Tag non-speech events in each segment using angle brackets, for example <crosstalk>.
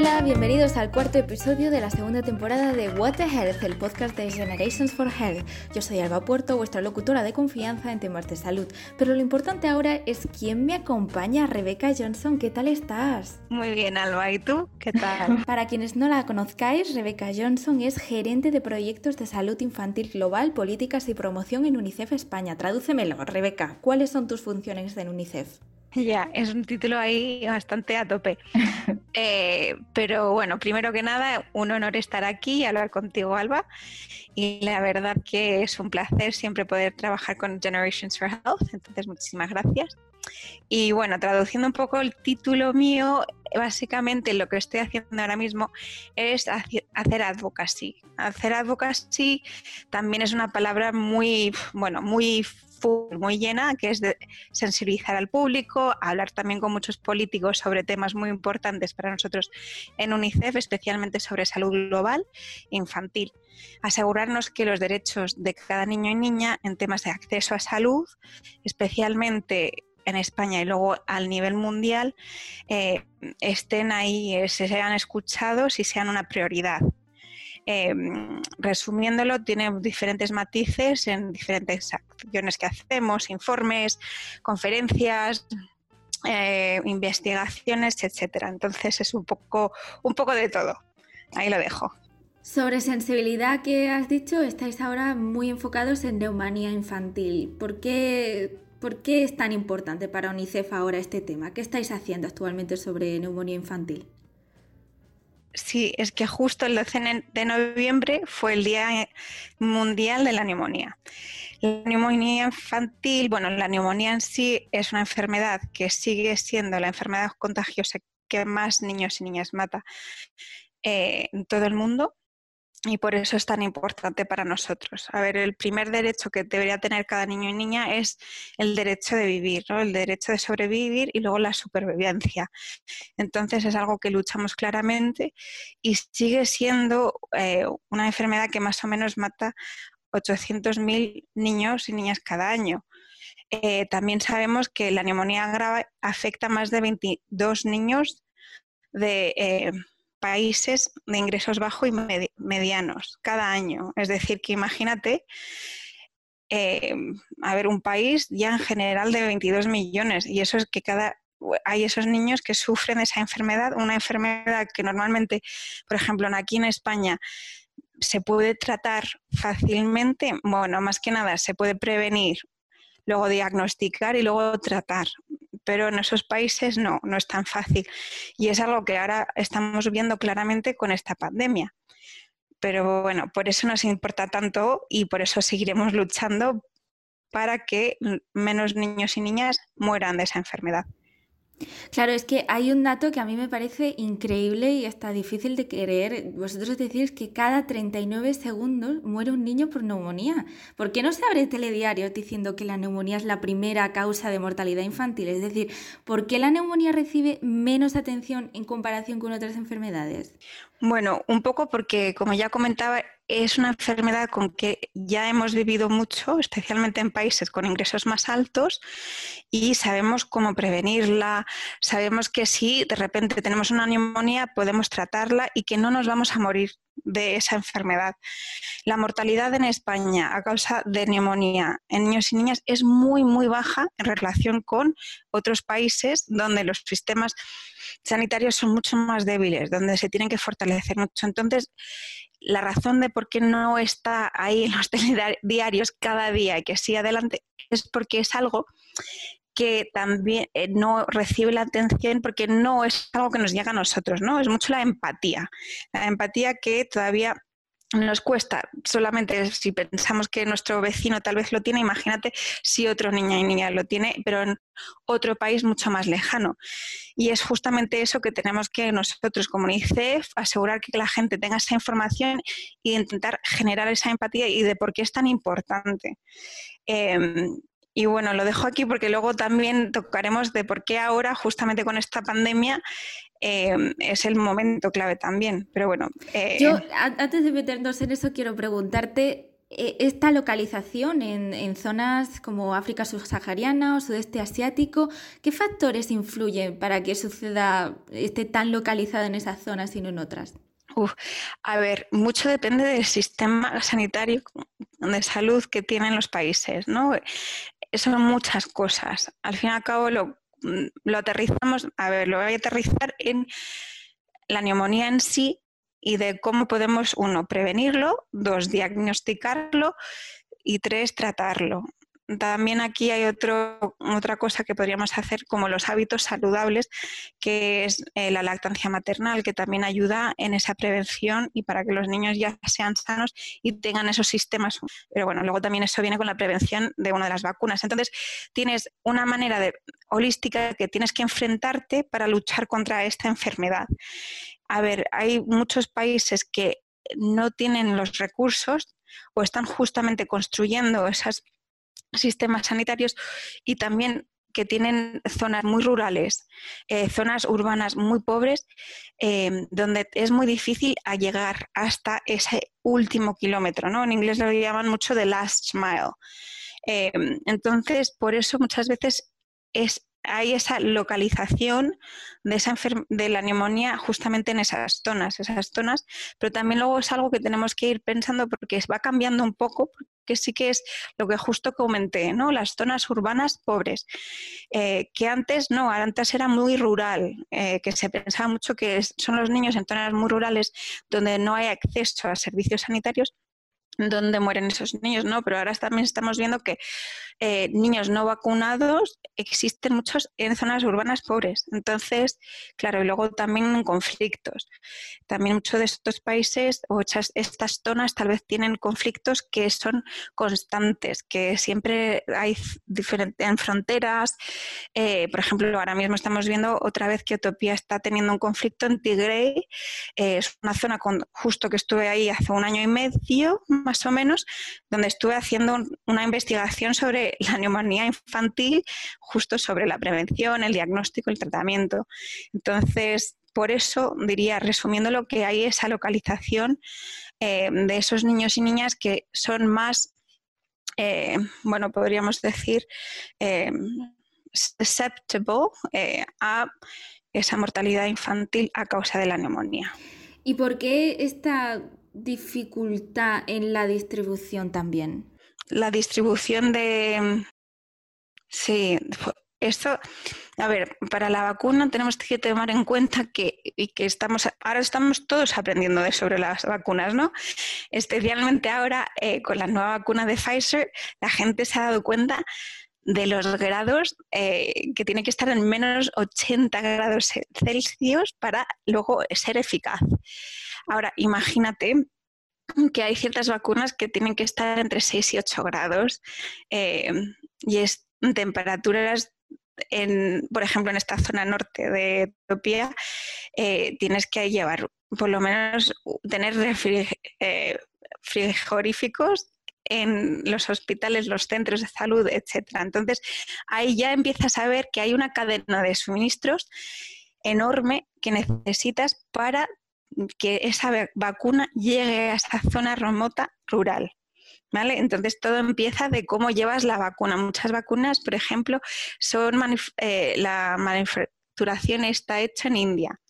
Hola, bienvenidos al cuarto episodio de la segunda temporada de What the Health, el podcast de Generations for Health. Yo soy Alba Puerto, vuestra locutora de confianza en temas de salud. Pero lo importante ahora es quién me acompaña, Rebecca Johnson. ¿Qué tal estás? Muy bien, Alba. ¿Y tú? ¿Qué tal? <laughs> Para quienes no la conozcáis, Rebecca Johnson es gerente de proyectos de salud infantil global, políticas y promoción en UNICEF España. Tradúcemelo, Rebeca. ¿Cuáles son tus funciones en UNICEF? Ya, es un título ahí bastante a tope. <laughs> Eh, pero bueno, primero que nada, un honor estar aquí y hablar contigo, Alba. Y la verdad que es un placer siempre poder trabajar con Generations for Health. Entonces, muchísimas gracias. Y bueno, traduciendo un poco el título mío, básicamente lo que estoy haciendo ahora mismo es hacer advocacy. Hacer advocacy también es una palabra muy, bueno, muy muy llena, que es de sensibilizar al público, hablar también con muchos políticos sobre temas muy importantes para nosotros en UNICEF, especialmente sobre salud global infantil. Asegurarnos que los derechos de cada niño y niña en temas de acceso a salud, especialmente en España y luego al nivel mundial, eh, estén ahí, eh, se sean escuchados y sean una prioridad. Em, resumiéndolo, tiene diferentes matices en diferentes acciones que hacemos, informes, conferencias, eh, investigaciones, etcétera. Entonces es un poco, un poco de todo. Ahí lo dejo. Sobre sensibilidad que has dicho, estáis ahora muy enfocados en neumonía infantil. ¿Por qué, ¿Por qué es tan importante para UNICEF ahora este tema? ¿Qué estáis haciendo actualmente sobre neumonía infantil? Sí, es que justo el 12 de noviembre fue el Día Mundial de la Neumonía. La neumonía infantil, bueno, la neumonía en sí es una enfermedad que sigue siendo la enfermedad contagiosa que más niños y niñas mata eh, en todo el mundo y por eso es tan importante para nosotros. A ver, el primer derecho que debería tener cada niño y niña es el derecho de vivir, el derecho de sobrevivir y luego la supervivencia. Entonces es algo que luchamos claramente y sigue siendo eh, una enfermedad que más o menos mata 800.000 niños y niñas cada año. Eh, también sabemos que la neumonía grave afecta a más de 22 niños de... Eh, países de ingresos bajos y medianos cada año. Es decir, que imagínate, eh, a ver, un país ya en general de 22 millones y eso es que cada hay esos niños que sufren esa enfermedad, una enfermedad que normalmente, por ejemplo, aquí en España se puede tratar fácilmente, bueno, más que nada se puede prevenir, luego diagnosticar y luego tratar pero en esos países no, no es tan fácil. Y es algo que ahora estamos viendo claramente con esta pandemia. Pero bueno, por eso nos importa tanto y por eso seguiremos luchando para que menos niños y niñas mueran de esa enfermedad. Claro, es que hay un dato que a mí me parece increíble y hasta difícil de creer. Vosotros decís que cada 39 segundos muere un niño por neumonía. ¿Por qué no se abre telediario diciendo que la neumonía es la primera causa de mortalidad infantil? Es decir, ¿por qué la neumonía recibe menos atención en comparación con otras enfermedades? Bueno, un poco porque, como ya comentaba, es una enfermedad con que ya hemos vivido mucho, especialmente en países con ingresos más altos, y sabemos cómo prevenirla, sabemos que si de repente tenemos una neumonía podemos tratarla y que no nos vamos a morir de esa enfermedad. La mortalidad en España a causa de neumonía en niños y niñas es muy, muy baja en relación con otros países donde los sistemas sanitarios son mucho más débiles, donde se tienen que fortalecer mucho. Entonces, la razón de por qué no está ahí en los <laughs> diarios cada día y que sigue adelante es porque es algo que también eh, no recibe la atención porque no es algo que nos llega a nosotros, ¿no? Es mucho la empatía. La empatía que todavía nos cuesta solamente si pensamos que nuestro vecino tal vez lo tiene, imagínate si otro niño y niña lo tiene, pero en otro país mucho más lejano. Y es justamente eso que tenemos que nosotros como UNICEF asegurar que la gente tenga esa información e intentar generar esa empatía y de por qué es tan importante. Em, y bueno, lo dejo aquí porque luego también tocaremos de por qué ahora, justamente con esta pandemia, eh, es el momento clave también. Pero bueno. Eh, Yo, antes de meternos en eso, quiero preguntarte e, esta localización en, zonas como África subsahariana o sudeste asiático, ¿qué factores influyen para que suceda, esté tan localizado en esas zonas y no en otras? a ver, mucho depende del sistema sanitario de salud que tienen los países, ¿no? Son muchas cosas. Al fin y al cabo lo, lo aterrizamos, a ver, lo voy a aterrizar en la neumonía en sí y de cómo podemos, uno, prevenirlo, dos, diagnosticarlo y tres, tratarlo. También aquí hay otro, otra cosa que podríamos hacer como los hábitos saludables, que es eh, la lactancia maternal, que también ayuda en esa prevención y para que los niños ya sean sanos y tengan esos sistemas. Pero bueno, luego también eso viene con la prevención de una de las vacunas. Entonces, tienes una manera de, holística que tienes que enfrentarte para luchar contra esta enfermedad. A ver, hay muchos países que no tienen los recursos o están justamente construyendo esos sistemas sanitarios y también que tienen zonas muy rurales, eh, zonas urbanas muy pobres, em, donde es muy difícil llegar hasta ese último kilómetro, ¿no? En inglés lo llaman mucho the last mile. Em, entonces, por eso muchas veces es hay esa localización de, esa de la neumonía justamente en esas zonas, esas zonas, pero también luego es algo que tenemos que ir pensando porque va cambiando un poco, porque sí que es lo que justo comenté, ¿no? Las zonas urbanas pobres, eh, que antes no, antes era muy rural, eh, que se pensaba mucho que son los niños en zonas muy rurales donde no hay acceso a servicios sanitarios donde mueren esos niños, ¿no? Pero ahora también estamos viendo que eh, niños no vacunados existen muchos en zonas urbanas pobres. Entonces, claro, y luego también en conflictos. También muchos de estos países o estas zonas tal vez tienen conflictos que son constantes, que siempre hay diferentes en fronteras. Eh, por ejemplo, ahora mismo estamos viendo otra vez que Etiopía está teniendo un conflicto en Tigray. Eh, es una zona con, justo que estuve ahí hace un año y medio o menos, donde estuve haciendo una investigación sobre la neumonía infantil, justo sobre la prevención, el diagnóstico, el tratamiento. Entonces, por eso diría, resumiendo lo que hay esa localización eh, de esos niños y niñas que son más, eh, bueno, podríamos decir, eh, susceptible a esa mortalidad infantil a causa de la neumonía. ¿Y por qué esta dificultad en la distribución también? La distribución de... Sí, esto, a ver, para la vacuna tenemos que tomar en cuenta que, y que estamos, ahora estamos todos aprendiendo sobre las vacunas, ¿no? Especialmente ahora eh, con la nueva vacuna de Pfizer, la gente se ha dado cuenta de los grados eh, que tiene que estar en menos 80 grados Celsius para luego ser eficaz. Ahora, imagínate que hay ciertas vacunas que tienen que estar entre 6 y 8 grados eh, y es temperaturas en, por ejemplo, en esta zona norte de Etiopía, eh, tienes que llevar, por lo menos, tener eh, frigoríficos en los hospitales, los centros de salud, etcétera. Entonces, ahí ya empiezas a ver que hay una cadena de suministros enorme que necesitas para que esa vacuna llegue a esa zona remota rural. ¿Vale? Entonces todo empieza de cómo llevas la vacuna. Muchas vacunas, por ejemplo, son eh, la manufacturación está hecha en India.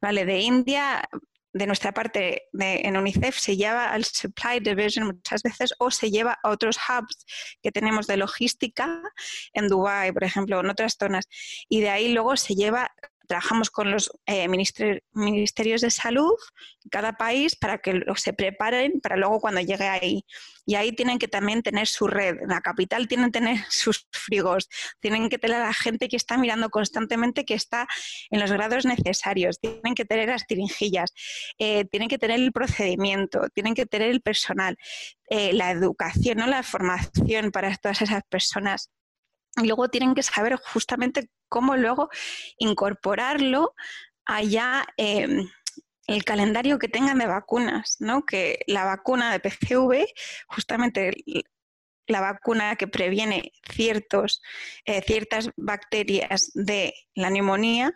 ¿Vale? De India, de nuestra parte en UNICEF, se lleva al Supply Division muchas veces o se lleva a otros hubs que tenemos de logística en Dubái, por ejemplo, en otras zonas. Y de ahí luego se lleva trabajamos con los eh, ministerios de salud de cada país para que se preparen para luego cuando llegue ahí. Y ahí tienen que también tener su red. En la capital tienen que tener <laughs> sus frigos, tienen que tener a la gente que está mirando constantemente que está en los grados necesarios, tienen que tener las tiringillas, eh, tienen que tener el procedimiento, tienen que tener el personal, eh, la educación, ¿no? la formación para todas esas personas y luego tienen que saber justamente cómo luego incorporarlo allá eh, el calendario que tengan de vacunas, ¿no? Que la vacuna de PCV, justamente la vacuna que previene ciertos, eh, ciertas bacterias de la neumonía,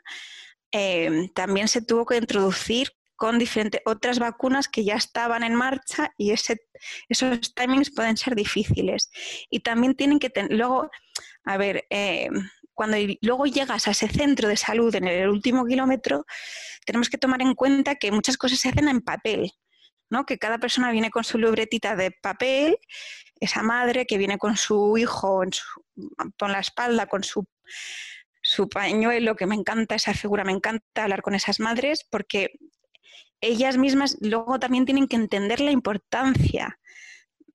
eh, también se tuvo que introducir con diferentes otras vacunas que ya estaban en marcha y ese, esos timings pueden ser difíciles. Y también tienen que tener, luego, a ver, eh, cuando luego llegas a ese centro de salud en el último kilómetro, tenemos que tomar en cuenta que muchas cosas se hacen en papel, ¿no? Que cada persona viene con su libretita de papel, esa madre que viene con su hijo con la espalda, con su, su pañuelo, que me encanta esa figura, me encanta hablar con esas madres, porque ellas mismas luego también tienen que entender la importancia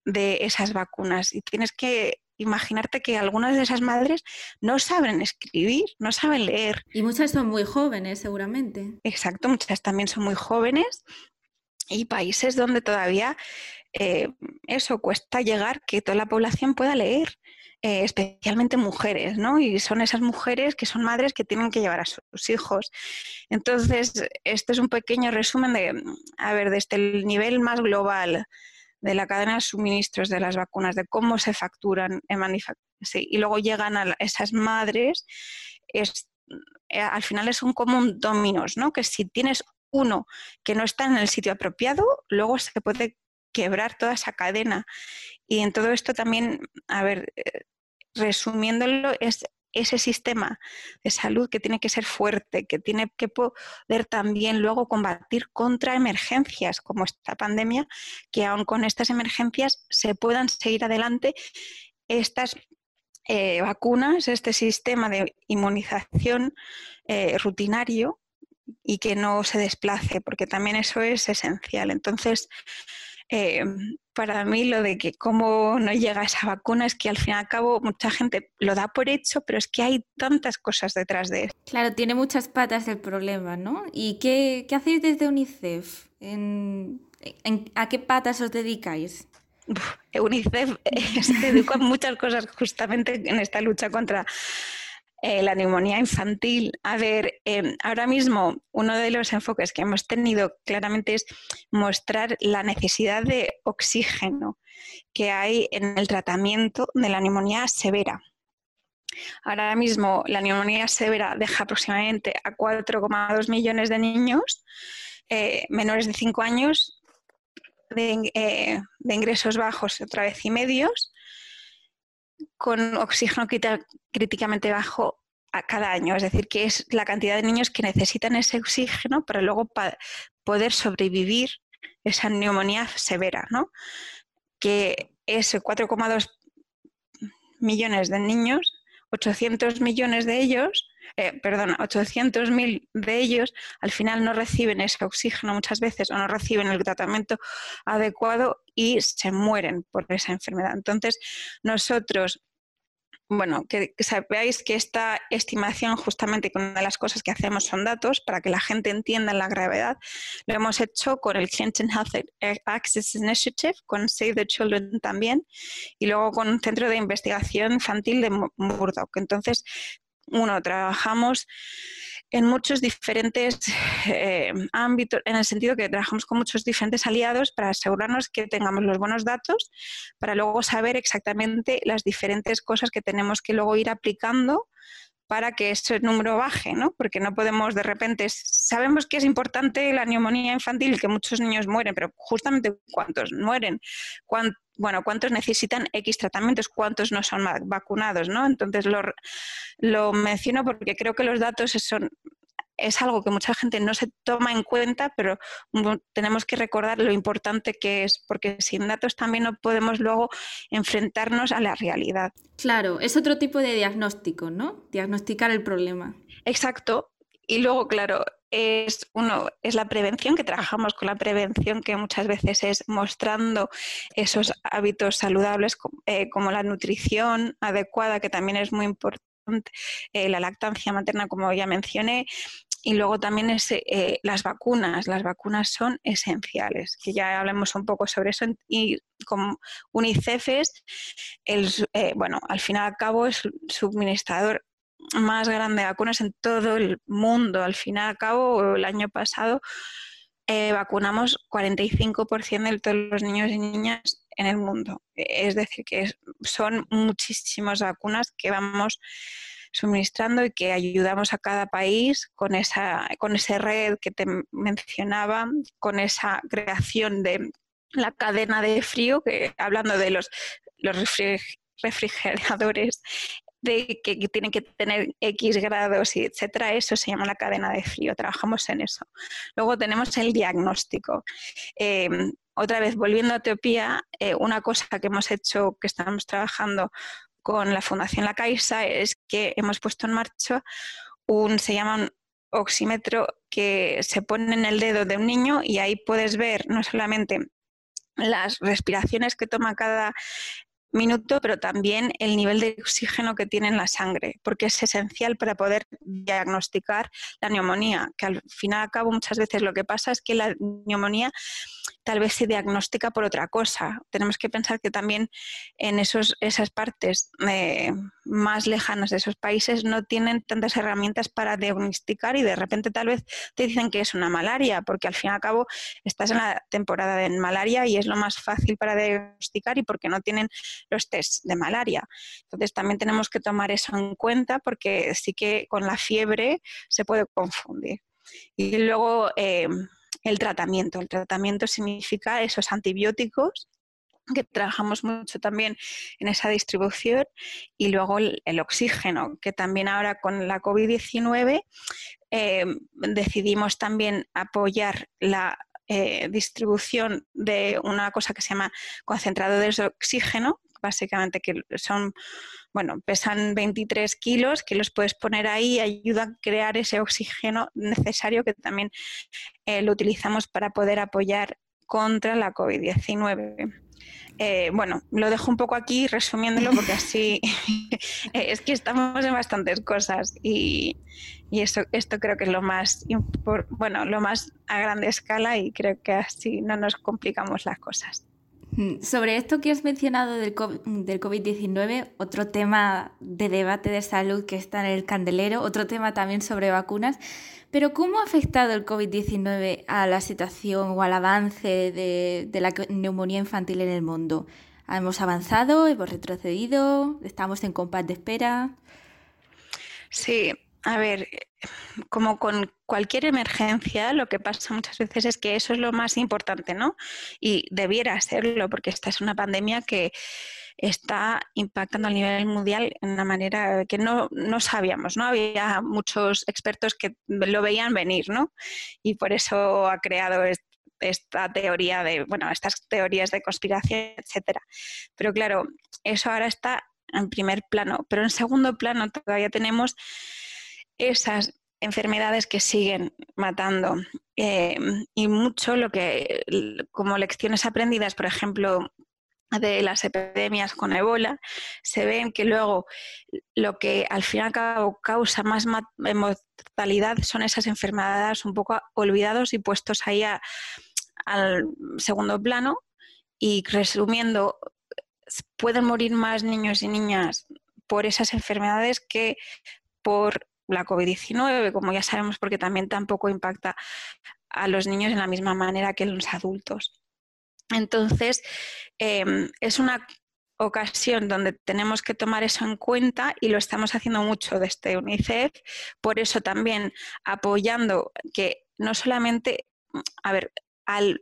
de esas vacunas y tienes que imaginarte que algunas de esas madres no saben escribir, no saben leer. Y muchas son muy jóvenes, seguramente. Exacto, muchas también son muy jóvenes y países donde todavía eh, eso cuesta llegar que toda la población pueda leer. Eh, especialmente mujeres, ¿no? Y son esas mujeres que son madres que tienen que llevar a sus hijos. Entonces, este es un pequeño resumen de, a ver, desde el nivel más global de la cadena de suministros de las vacunas, de cómo se facturan y luego llegan a esas madres, es, eh, al final es un común dominos, ¿no? Que si tienes uno que no está en el sitio apropiado, luego se puede quebrar toda esa cadena. Y en todo esto también, a ver, eh, resumiéndolo, es ese sistema de salud que tiene que ser fuerte, que tiene que poder también luego combatir contra emergencias como esta pandemia, que aun con estas emergencias se puedan seguir adelante estas eh, vacunas, este sistema de inmunización eh, rutinario y que no se desplace, porque también eso es esencial. Entonces, eh, para mí lo de que cómo no llega esa vacuna es que al fin y al cabo mucha gente lo da por hecho, pero es que hay tantas cosas detrás de eso. Claro, tiene muchas patas el problema, ¿no? ¿Y qué, hacéis desde UNICEF? ¿A qué patas os dedicáis? UNICEF se dedica a muchas cosas justamente en esta lucha contra eh, la neumonía infantil. A ver, em, ahora mismo uno de los enfoques que hemos tenido claramente es mostrar la necesidad de oxígeno que hay en el tratamiento de la neumonía severa. Ahora mismo la neumonía severa deja aproximadamente a 4,2 millones de niños eh, menores de 5 años de, eh, de ingresos bajos otra vez y medios con oxígeno críticamente bajo a cada año, es decir, que es la cantidad de niños que necesitan ese oxígeno para luego poder sobrevivir esa neumonía severa, ¿no? Que es 4,2 millones de niños, 800 millones de ellos, eh, perdón, 800.000 de ellos al final no reciben ese oxígeno muchas veces o no reciben el tratamiento adecuado y se mueren por esa enfermedad. Entonces, nosotros bueno, que, sabéis que esta estimación, justamente con una de las cosas que hacemos son datos para que la gente entienda la gravedad, lo hemos hecho con el Clinton Health Access Initiative, con Save the Children también, y luego con un centro de investigación infantil de Murdoch. Entonces, uno, trabajamos en muchos diferentes eh, ámbitos, en el sentido que trabajamos con muchos diferentes aliados para asegurarnos que tengamos los buenos datos, para luego saber exactamente las diferentes cosas que tenemos que luego ir aplicando para que ese número baje, ¿no? Porque no podemos de repente, sabemos que es importante la neumonía infantil, que muchos niños mueren, pero justamente cuántos mueren, bueno, cuántos necesitan X tratamientos, cuántos no son vacunados, ¿no? Entonces lo, lo menciono porque creo que los datos son es algo que mucha gente no se toma en cuenta, pero tenemos que recordar lo importante que es, porque sin datos también no podemos luego enfrentarnos a la realidad. Claro, es otro tipo de diagnóstico, ¿no? Diagnosticar el problema. Exacto. Y luego, claro, es uno, es la prevención, que trabajamos con la prevención, que muchas veces es mostrando esos hábitos saludables eh, como la nutrición adecuada, que también es muy importante, eh, la lactancia materna, como ya mencioné, y luego también es, eh, las vacunas. Las vacunas son esenciales, que ya hablemos un poco sobre eso. Y como UNICEF es, el, eh, bueno, al fin y al cabo es suministrador más grande de vacunas en todo el mundo. Al fin y al cabo, el año pasado eh, vacunamos 45% de todos los niños y niñas en el mundo. Es decir, que son muchísimas vacunas que vamos suministrando y que ayudamos a cada país con esa, con esa red que te mencionaba, con esa creación de la cadena de frío, que hablando de los, los refrigeradores de que, tienen que tener X grados y etcétera, eso se llama la cadena de frío, trabajamos en eso. Luego tenemos el diagnóstico. Em, otra vez, volviendo a Etiopía, eh, una cosa que hemos hecho, que estamos trabajando con la Fundación La Caixa, es que hemos puesto en marcha un, se llama un oxímetro que se pone en el dedo de un niño y ahí puedes ver no solamente las respiraciones que toma cada minuto, pero también el nivel de oxígeno que tiene en la sangre, porque es esencial para poder diagnosticar la neumonía, que al fin y al cabo muchas veces lo que pasa es que la neumonía tal vez se diagnostica por otra cosa. Tenemos que pensar que también en esos, esas partes eh, más lejanas de esos países no tienen tantas herramientas para diagnosticar y de repente tal vez te dicen que es una malaria, porque al fin y al cabo estás en la temporada de malaria y es lo más fácil para diagnosticar y porque no tienen los test de malaria. Entonces también tenemos que tomar eso en cuenta porque sí que con la fiebre se puede confundir. Y luego eh, el tratamiento. El tratamiento significa esos antibióticos que trabajamos mucho también en esa distribución y luego el, oxígeno, que también ahora con la COVID-19 eh, decidimos también apoyar la eh, distribución de una cosa que se llama concentradores de oxígeno, básicamente que son, bueno, pesan 23 kilos, que los puedes poner ahí ayudan a crear ese oxígeno necesario que también eh, lo utilizamos para poder apoyar contra la COVID-19. Eh, bueno, lo dejo un poco aquí resumiéndolo porque así <laughs> es que estamos en bastantes cosas y, esto, esto creo que es lo más, bueno, lo más a grande escala y creo que así no nos complicamos las cosas. Mm, sobre esto que has mencionado del COVID-19, otro tema de debate de salud que está en el candelero, otro tema también sobre vacunas, pero ¿cómo ha afectado el COVID-19 a la situación o al avance de, de la neumonía infantil en el mundo? ¿Hemos avanzado? ¿Hemos retrocedido? ¿Estamos en compás de espera? Sí, a ver, como con cualquier emergencia, lo que pasa muchas veces es que eso es lo más importante, ¿no? Y debiera serlo, porque esta es una pandemia que está impactando a nivel mundial en una manera que no, no sabíamos, ¿no? Había muchos expertos que lo veían venir, ¿no? Y por eso ha creado esta teoría de, bueno, estas teorías de conspiración, etcétera. Pero claro, eso ahora está en primer plano, pero en segundo plano todavía tenemos esas enfermedades que siguen matando. Eh, y mucho lo que, como lecciones aprendidas, por ejemplo, de las epidemias con ebola, se ven que luego lo que al fin y al cabo causa más mortalidad son esas enfermedades un poco olvidados y puestos ahí al segundo plano. Y resumiendo, pueden morir más niños y niñas por esas enfermedades que por la COVID-19, como ya sabemos, porque también tampoco impacta a los niños en la misma manera que los adultos. Entonces, em, es una ocasión donde tenemos que tomar eso en cuenta y lo estamos haciendo mucho desde UNICEF, por eso también apoyando que no solamente, a ver, al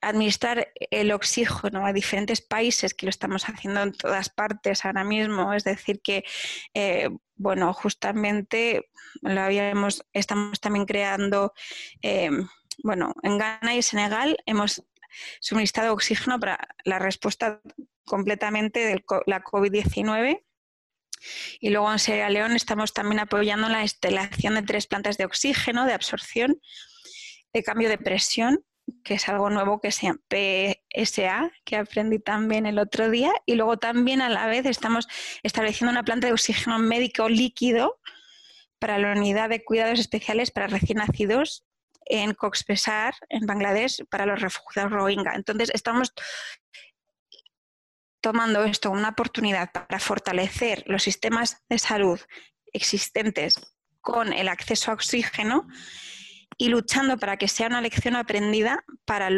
administrar el oxígeno a diferentes países, que lo estamos haciendo en todas partes ahora mismo, es decir, que, eh, bueno, justamente lo habíamos, estamos también creando, eh, bueno, en Ghana y Senegal hemos suministrado oxígeno para la respuesta completamente de la COVID-19. Y luego en Sierra León estamos también apoyando la instalación de tres plantas de oxígeno, de absorción, de cambio de presión que es algo nuevo que se PSA, que aprendí también el otro día, y luego también a la vez estamos estableciendo una planta de oxígeno médico líquido para la unidad de cuidados especiales para recién nacidos en Cox's Bazar, en Bangladesh, para los refugiados Rohingya. Entonces, estamos tomando esto una oportunidad para fortalecer los sistemas de salud existentes con el acceso a oxígeno y luchando para que sea una lección aprendida para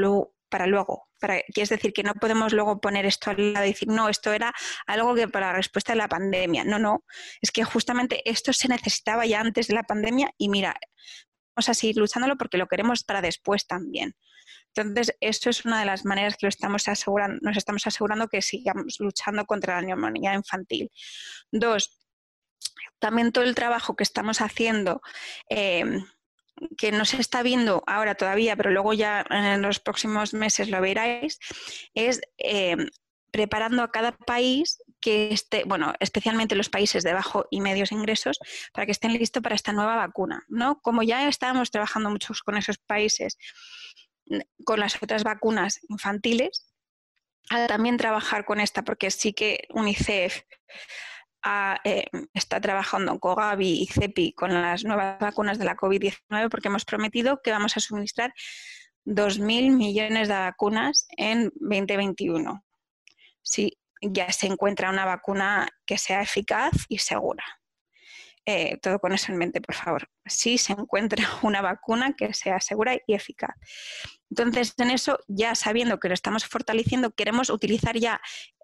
para luego. Para, es decir, que no podemos luego poner esto al lado y decir, no, esto era algo que para la respuesta de la pandemia. No, no, es que justamente esto se necesitaba ya antes de la pandemia y mira, vamos a seguir luchándolo porque lo queremos para después también. Entonces, esto es una de las maneras que lo estamos asegurando, nos estamos asegurando que sigamos luchando contra la neumonía infantil. Dos, también todo el trabajo que estamos haciendo, eh, que no se está viendo ahora todavía, pero luego ya en los próximos meses lo veráis, es eh, preparando a cada país que esté, bueno, especialmente los países de bajo y medios ingresos, para que estén listos para esta nueva vacuna, ¿no? Como ya estábamos trabajando muchos con esos países, con las otras vacunas infantiles, a también trabajar con esta, porque sí que UNICEF eh, está trabajando con Gavi y CEPI con las nuevas vacunas de la COVID-19 porque hemos prometido que vamos a suministrar 2.000 millones de vacunas en 2021. Si ya se encuentra una vacuna que sea eficaz y segura. Eh, todo con eso en mente, por favor. Si se encuentra <laughs> una vacuna que sea segura y eficaz. Entonces, en eso, ya sabiendo que lo estamos fortaleciendo, queremos utilizar ya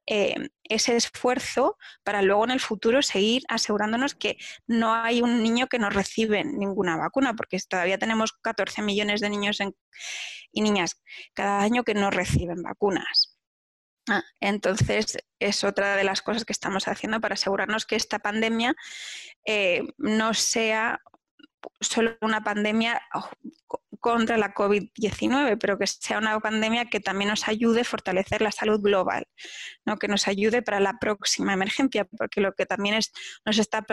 eh, ese esfuerzo para luego en el futuro seguir asegurándonos que no hay un niño que no recibe ninguna vacuna, porque todavía tenemos 14 millones de niños y niñas cada año que no reciben vacunas. Ah, entonces, es otra de las cosas que estamos haciendo para asegurarnos que esta pandemia eh, no sea solo una pandemia contra la COVID-19, pero que sea una pandemia que también nos ayude a fortalecer la salud global, ¿no? que nos ayude para la próxima emergencia, porque lo que también es, nos está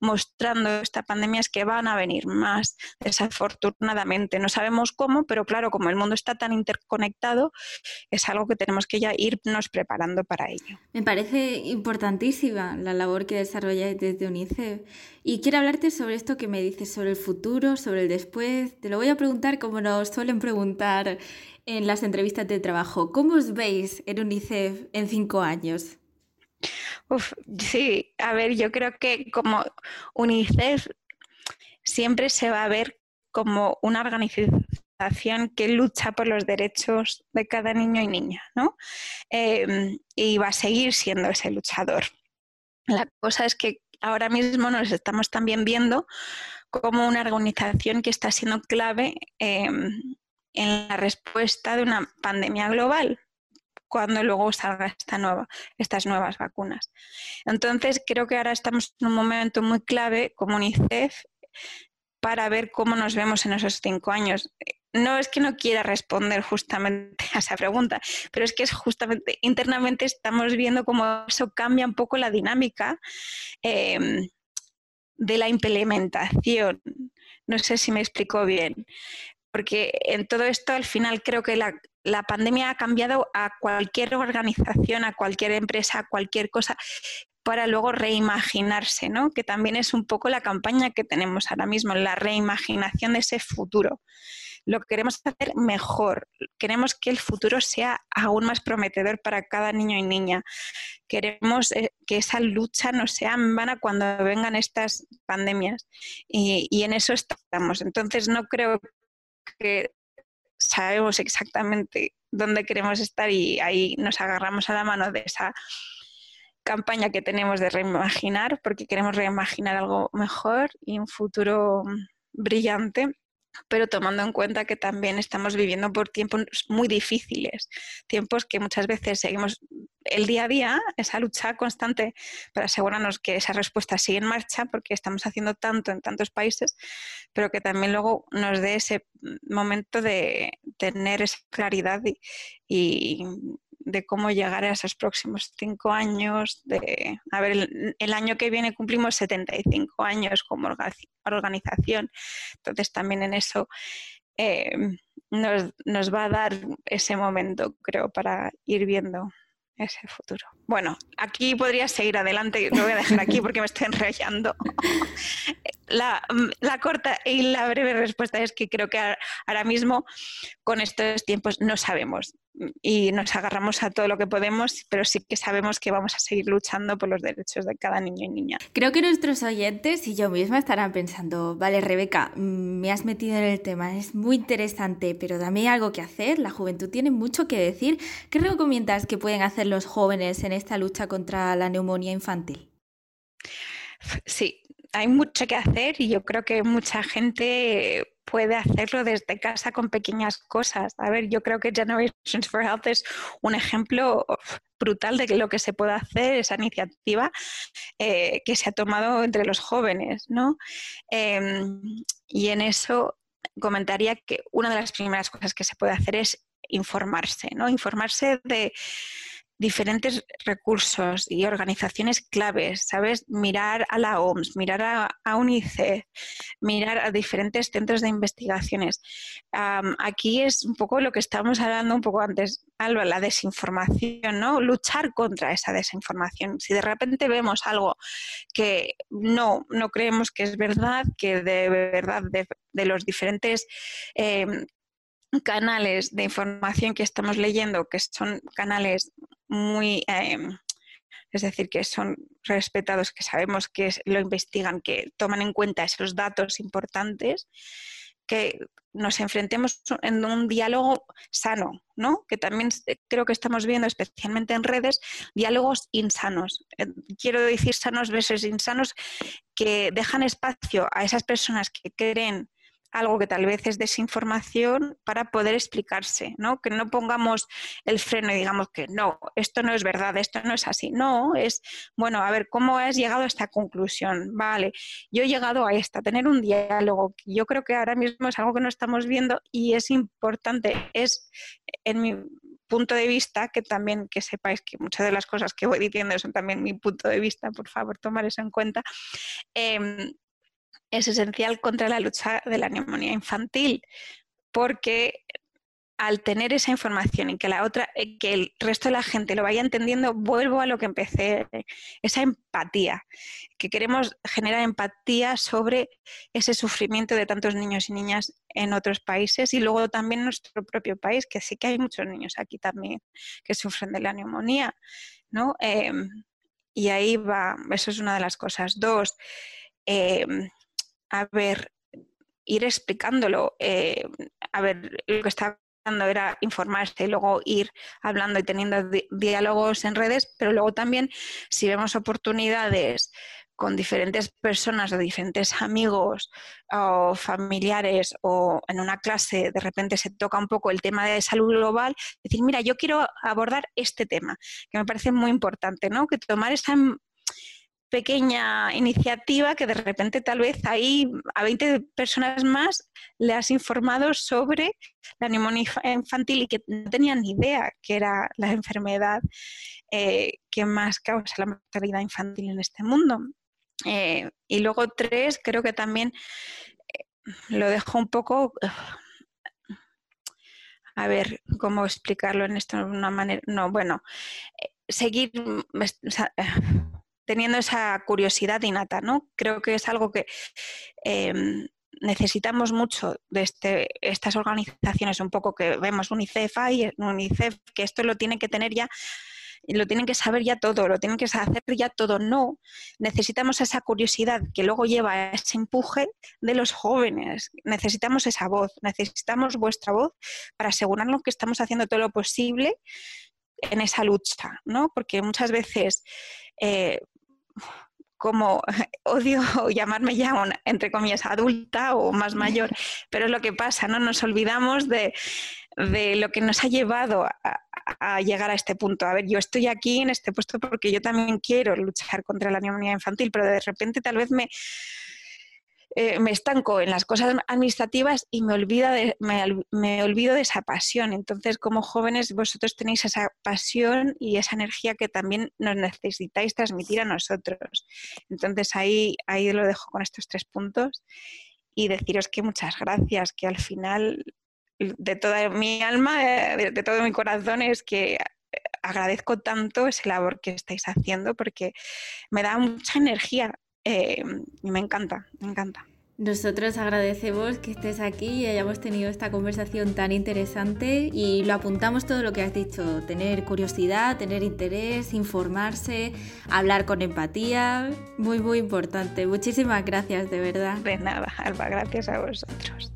mostrando esta pandemia es que van a venir más, desafortunadamente. No sabemos cómo, pero claro, como el mundo está tan interconectado, es algo que tenemos que ya irnos preparando para ello. Me parece importantísima la labor que desarrolláis desde UNICEF. Y quiero hablarte sobre esto que me dices, sobre el futuro, sobre el después. Te lo voy a preguntar como nos suelen preguntar en las entrevistas de trabajo. ¿Cómo os veis en UNICEF en cinco años? Uf, sí, a ver, yo creo que como UNICEF siempre se va a ver como una organización que lucha por los derechos de cada niño y niña, ¿no? Em, y va a seguir siendo ese luchador. La cosa es que ahora mismo nos estamos también viendo como una organización que está siendo clave em, en la respuesta de una pandemia global, cuando luego salga esta nueva, estas nuevas vacunas. Entonces, creo que ahora estamos en un momento muy clave como UNICEF para ver cómo nos vemos en esos cinco años. No es que no quiera responder justamente a esa pregunta, pero es que es justamente internamente estamos viendo cómo eso cambia un poco la dinámica em, de la implementación. No sé si me explico bien, porque en todo esto al final creo que la, la pandemia ha cambiado a cualquier organización, a cualquier empresa, a cualquier cosa para luego reimaginarse, ¿no? Que también es un poco la campaña que tenemos ahora mismo, la reimaginación de ese futuro. Lo queremos hacer mejor, queremos que el futuro sea aún más prometedor para cada niño y niña. Queremos eh, que esa lucha no sea en vana cuando vengan estas pandemias y, y en eso estamos. Entonces no creo que sabemos exactamente dónde queremos estar y ahí nos agarramos a la mano de esa campaña que tenemos de reimaginar, porque queremos reimaginar algo mejor y un futuro brillante pero tomando en cuenta que también estamos viviendo por tiempos muy difíciles, tiempos que muchas veces seguimos el día a día, esa lucha constante para asegurarnos que esa respuesta sigue en marcha, porque estamos haciendo tanto en tantos países, pero que también luego nos dé ese momento de tener esa claridad y, de cómo llegar a esos próximos cinco años. De, a ver, el, año que viene cumplimos 75 años como organización, entonces también en eso eh, nos, nos va a dar ese momento, creo, para ir viendo ese futuro. Bueno, aquí podría seguir adelante, lo voy a dejar aquí porque me estoy enrollando. <laughs> La, la, corta y la breve respuesta es que creo que ahora mismo con estos tiempos no sabemos y nos agarramos a todo lo que podemos, pero sí que sabemos que vamos a seguir luchando por los derechos de cada niño y niña. Creo que nuestros oyentes y yo misma estarán pensando, vale, Rebeca, mm, me has metido en el tema, es muy interesante, pero dame algo que hacer, la juventud tiene mucho que decir. ¿Qué recomiendas que pueden hacer los jóvenes en esta lucha contra la neumonía infantil? Sí, hay mucho que hacer y yo creo que mucha gente puede hacerlo desde casa con pequeñas cosas. A ver, yo creo que Generations for Health es un ejemplo brutal de lo que se puede hacer, esa iniciativa eh, que se ha tomado entre los jóvenes, ¿no? Em, y en eso comentaría que una de las primeras cosas que se puede hacer es informarse, ¿no? Informarse de diferentes recursos y organizaciones claves, ¿sabes? Mirar a la OMS, mirar a, UNICEF, mirar a diferentes centros de investigaciones. aquí es un poco lo que estábamos hablando un poco antes, Alba, la desinformación, ¿no? Luchar contra esa desinformación. Si de repente vemos algo que no, no creemos que es verdad, que de verdad de, los diferentes em, canales de información que estamos leyendo, que son canales muy, em, es decir, que son respetados, que sabemos que lo investigan, que toman en cuenta esos datos importantes, que nos enfrentemos en un diálogo sano, ¿no? Que también creo que estamos viendo, especialmente en redes, diálogos insanos. Eh, quiero decir sanos versus insanos que dejan espacio a esas personas que creen algo que tal vez es desinformación para poder explicarse, ¿no? Que no pongamos el freno y digamos que no, esto no es verdad, esto no es así. No, es, bueno, a ver, ¿cómo has llegado a esta conclusión? Vale, yo he llegado a esta, tener un diálogo. Yo creo que ahora mismo es algo que no estamos viendo y es importante, es en mi punto de vista, que también que sepáis que muchas de las cosas que voy diciendo son también mi punto de vista, por favor, tomar eso en cuenta. Em, es esencial contra la lucha de la neumonía infantil, porque al tener esa información y que la otra, eh, que el resto de la gente lo vaya entendiendo, vuelvo a lo que empecé, esa empatía, que queremos generar empatía sobre ese sufrimiento de tantos niños y niñas en otros países y luego también nuestro propio país, que sí que hay muchos niños aquí también que sufren de la neumonía, ¿no? Em, y ahí va, eso es una de las cosas. Dos, em, a ver, ir explicándolo, eh, a ver, lo que estaba hablando era informarse y luego ir hablando y teniendo diálogos en redes, pero luego también si vemos oportunidades con diferentes personas o diferentes amigos o familiares o en una clase de repente se toca un poco el tema de salud global, decir, mira, yo quiero abordar este tema, que me parece muy importante, ¿no? Que tomar esa pequeña iniciativa que de repente tal vez ahí a 20 personas más le has informado sobre la neumonía infantil y que no tenían ni idea que era la enfermedad eh, que más causa la mortalidad infantil en este mundo. Eh, y luego tres, creo que también eh, lo dejo un poco... a ver, ¿cómo explicarlo en una manera? No, bueno, seguir teniendo esa curiosidad innata, ¿no? Creo que es algo que em, necesitamos mucho de este, estas organizaciones, un poco que vemos UNICEF, hay UNICEF, que esto lo tiene que tener ya lo tienen que saber ya todo, lo tienen que hacer ya todo. No, necesitamos esa curiosidad que luego lleva a ese empuje de los jóvenes. Necesitamos esa voz, necesitamos vuestra voz para asegurarnos que estamos haciendo todo lo posible en esa lucha, ¿no? Porque muchas veces eh, como <laughs> odio <laughs> llamarme ya una, entre comillas, adulta o más <laughs> mayor, pero es lo que pasa, ¿no? Nos olvidamos de, lo que nos ha llevado a, a, llegar a este punto. A ver, yo estoy aquí en este puesto porque yo también quiero luchar contra la neumonía infantil, pero de repente tal vez me, eh, me estanco en las cosas administrativas y me, olvida me, olvido de esa pasión. Entonces, como jóvenes, vosotros tenéis esa pasión y esa energía que también nos necesitáis transmitir a nosotros. Entonces, ahí, ahí lo dejo con estos tres puntos y deciros que muchas gracias, que al final de toda mi alma, de, de todo mi corazón, es que agradezco tanto esa labor que estáis haciendo porque me da mucha energía eh, y me encanta, me encanta. Nosotros agradecemos que estés aquí y hayamos tenido esta conversación tan interesante y lo apuntamos todo lo que has dicho, tener curiosidad, tener interés, informarse, hablar con empatía, muy muy importante. Muchísimas gracias, de verdad. De nada, Alba, gracias a vosotros.